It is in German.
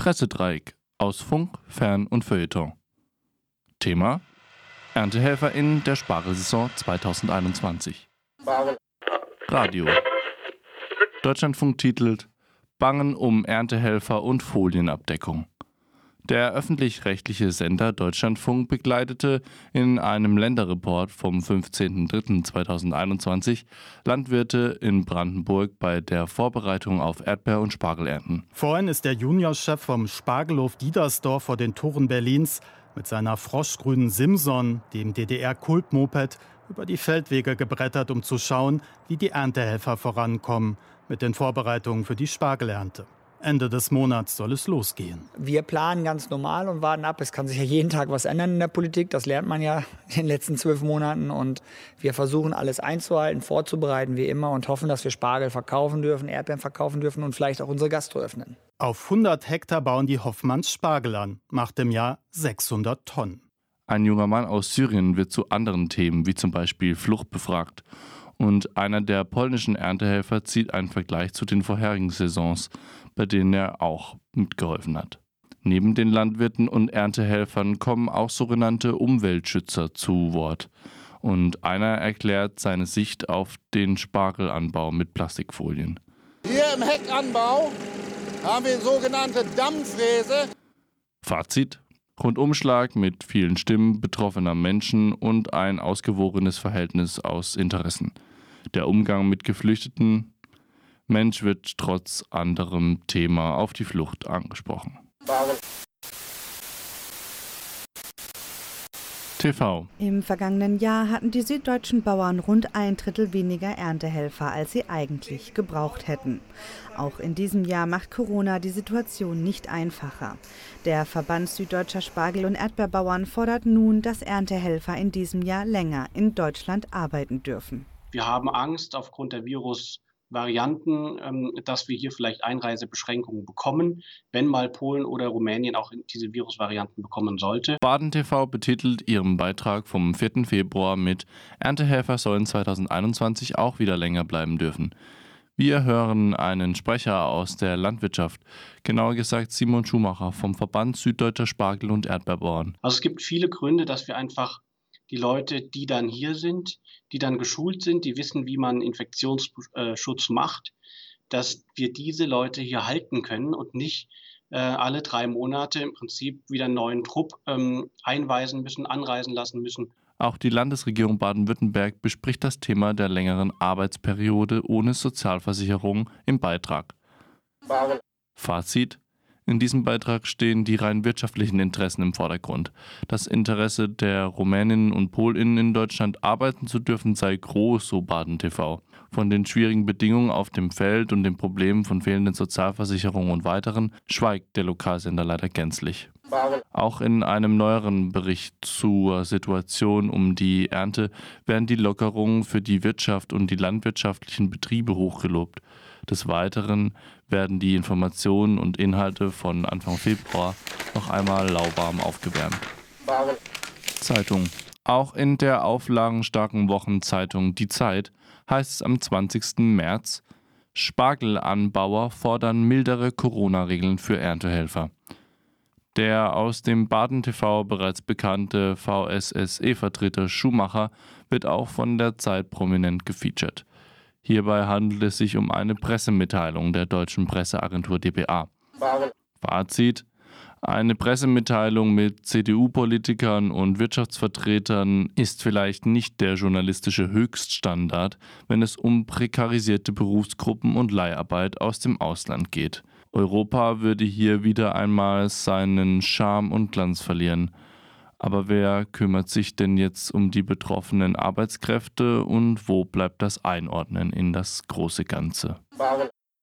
Pressedreieck aus Funk, Fern und Feuilleton. Thema ErntehelferInnen der Spargelsaison 2021. Radio. Deutschlandfunk titelt Bangen um Erntehelfer und Folienabdeckung. Der öffentlich-rechtliche Sender Deutschlandfunk begleitete in einem Länderreport vom 15.03.2021 Landwirte in Brandenburg bei der Vorbereitung auf Erdbeer- und Spargelernten. Vorhin ist der Juniorchef vom Spargelhof Diedersdorf vor den Toren Berlins mit seiner froschgrünen Simson, dem DDR-Kultmoped, über die Feldwege gebrettert, um zu schauen, wie die Erntehelfer vorankommen mit den Vorbereitungen für die Spargelernte. Ende des Monats soll es losgehen. Wir planen ganz normal und warten ab. Es kann sich ja jeden Tag was ändern in der Politik. Das lernt man ja in den letzten zwölf Monaten. Und wir versuchen alles einzuhalten, vorzubereiten wie immer und hoffen, dass wir Spargel verkaufen dürfen, Erdbeeren verkaufen dürfen und vielleicht auch unsere Gastro öffnen. Auf 100 Hektar bauen die Hoffmanns Spargel an, macht im Jahr 600 Tonnen. Ein junger Mann aus Syrien wird zu anderen Themen wie zum Beispiel Flucht befragt. Und einer der polnischen Erntehelfer zieht einen Vergleich zu den vorherigen Saisons, bei denen er auch mitgeholfen hat. Neben den Landwirten und Erntehelfern kommen auch sogenannte Umweltschützer zu Wort. Und einer erklärt seine Sicht auf den Spargelanbau mit Plastikfolien. Hier im Heckanbau haben wir sogenannte Dammfräse. Fazit: Rundumschlag mit vielen Stimmen betroffener Menschen und ein ausgewogenes Verhältnis aus Interessen. Der Umgang mit Geflüchteten. Mensch wird trotz anderem Thema auf die Flucht angesprochen. TV. Im vergangenen Jahr hatten die süddeutschen Bauern rund ein Drittel weniger Erntehelfer, als sie eigentlich gebraucht hätten. Auch in diesem Jahr macht Corona die Situation nicht einfacher. Der Verband Süddeutscher Spargel- und Erdbeerbauern fordert nun, dass Erntehelfer in diesem Jahr länger in Deutschland arbeiten dürfen. Wir haben Angst aufgrund der Virus Varianten, ähm, dass wir hier vielleicht Einreisebeschränkungen bekommen, wenn mal Polen oder Rumänien auch diese Virusvarianten bekommen sollte. Baden TV betitelt ihren Beitrag vom 4. Februar mit Erntehelfer sollen 2021 auch wieder länger bleiben dürfen. Wir hören einen Sprecher aus der Landwirtschaft, genauer gesagt Simon Schumacher vom Verband Süddeutscher Spargel- und Erdbeerbauern. Also es gibt viele Gründe, dass wir einfach die Leute, die dann hier sind, die dann geschult sind, die wissen, wie man Infektionsschutz macht, dass wir diese Leute hier halten können und nicht äh, alle drei Monate im Prinzip wieder einen neuen Trupp ähm, einweisen müssen, anreisen lassen müssen. Auch die Landesregierung Baden-Württemberg bespricht das Thema der längeren Arbeitsperiode ohne Sozialversicherung im Beitrag. Fazit in diesem Beitrag stehen die rein wirtschaftlichen Interessen im Vordergrund. Das Interesse der Rumäninnen und Polinnen in Deutschland arbeiten zu dürfen sei groß, so Baden TV. Von den schwierigen Bedingungen auf dem Feld und den Problemen von fehlenden Sozialversicherungen und weiteren schweigt der Lokalsender leider gänzlich. Auch in einem neueren Bericht zur Situation um die Ernte werden die Lockerungen für die Wirtschaft und die landwirtschaftlichen Betriebe hochgelobt. Des Weiteren werden die Informationen und Inhalte von Anfang Februar noch einmal lauwarm aufgewärmt. Zeitung. Auch in der auflagenstarken Wochenzeitung Die Zeit heißt es am 20. März, Spargelanbauer fordern mildere Corona-Regeln für Erntehelfer. Der aus dem Baden TV bereits bekannte VSSE-Vertreter Schumacher wird auch von der Zeit prominent gefeatured. Hierbei handelt es sich um eine Pressemitteilung der deutschen Presseagentur dpa. Fazit eine Pressemitteilung mit CDU-Politikern und Wirtschaftsvertretern ist vielleicht nicht der journalistische Höchststandard, wenn es um prekarisierte Berufsgruppen und Leiharbeit aus dem Ausland geht. Europa würde hier wieder einmal seinen Charme und Glanz verlieren. Aber wer kümmert sich denn jetzt um die betroffenen Arbeitskräfte und wo bleibt das Einordnen in das große Ganze?